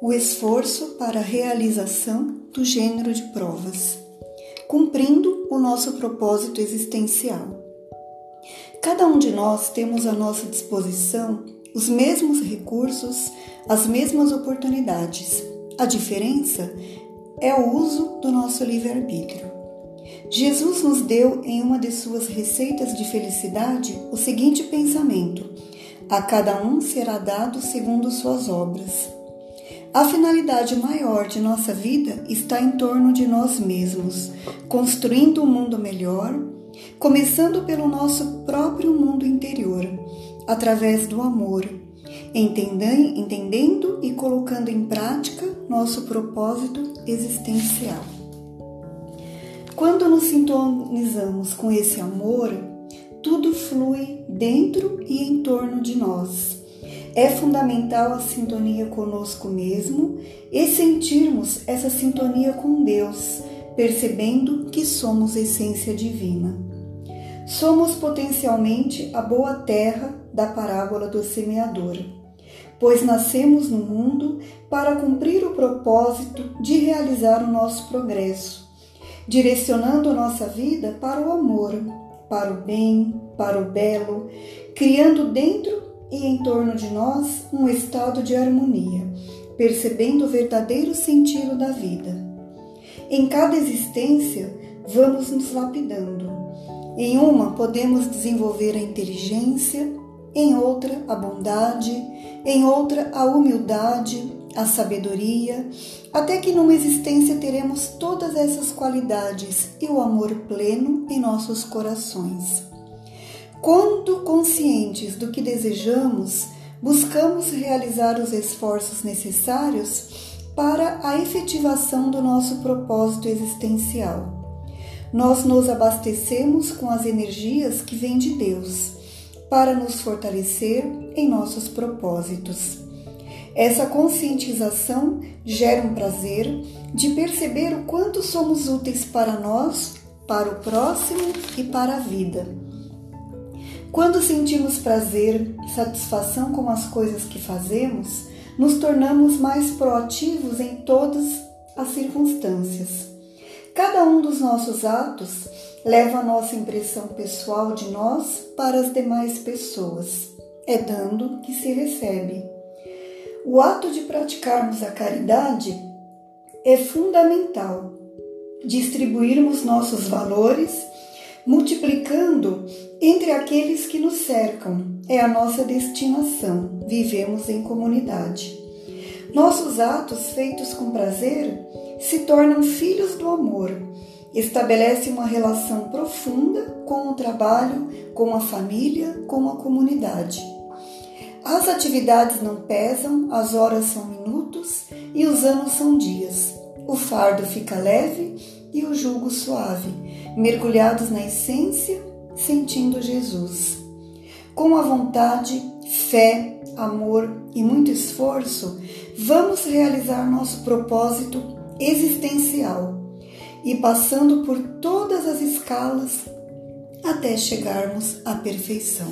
o esforço para a realização do gênero de provas, cumprindo o nosso propósito existencial. Cada um de nós temos à nossa disposição os mesmos recursos, as mesmas oportunidades. A diferença é o uso do nosso livre-arbítrio. Jesus nos deu em uma de suas receitas de felicidade o seguinte pensamento: a cada um será dado segundo suas obras. A finalidade maior de nossa vida está em torno de nós mesmos, construindo um mundo melhor, começando pelo nosso próprio mundo interior, através do amor, entendendo e colocando em prática nosso propósito existencial. Quando nos sintonizamos com esse amor, tudo flui dentro e em torno de nós. É fundamental a sintonia conosco mesmo e sentirmos essa sintonia com Deus, percebendo que somos essência divina. Somos potencialmente a boa terra da parábola do semeador, pois nascemos no mundo para cumprir o propósito de realizar o nosso progresso, direcionando nossa vida para o amor, para o bem, para o belo, criando dentro e em torno de nós um estado de harmonia, percebendo o verdadeiro sentido da vida. Em cada existência, vamos nos lapidando. Em uma, podemos desenvolver a inteligência, em outra, a bondade, em outra, a humildade, a sabedoria, até que numa existência teremos todas essas qualidades e o amor pleno em nossos corações. Quando conscientes do que desejamos, buscamos realizar os esforços necessários para a efetivação do nosso propósito existencial. Nós nos abastecemos com as energias que vêm de Deus para nos fortalecer em nossos propósitos. Essa conscientização gera um prazer de perceber o quanto somos úteis para nós, para o próximo e para a vida. Quando sentimos prazer e satisfação com as coisas que fazemos, nos tornamos mais proativos em todas as circunstâncias. Cada um dos nossos atos leva a nossa impressão pessoal de nós para as demais pessoas. É dando que se recebe. O ato de praticarmos a caridade é fundamental. Distribuirmos nossos valores, multiplicando entre aqueles que nos cercam, é a nossa destinação. Vivemos em comunidade. Nossos atos feitos com prazer se tornam filhos do amor. Estabelece uma relação profunda com o trabalho, com a família, com a comunidade. As atividades não pesam, as horas são minutos e os anos são dias. O fardo fica leve e o jugo suave, mergulhados na essência, sentindo Jesus. Com a vontade, fé, amor e muito esforço, vamos realizar nosso propósito existencial e passando por todas as escalas até chegarmos à perfeição.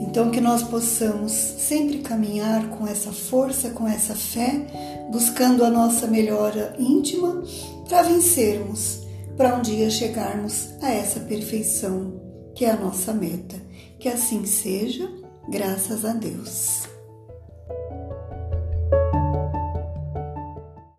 Então, que nós possamos sempre caminhar com essa força, com essa fé, buscando a nossa melhora íntima para vencermos, para um dia chegarmos a essa perfeição que é a nossa meta. Que assim seja, graças a Deus.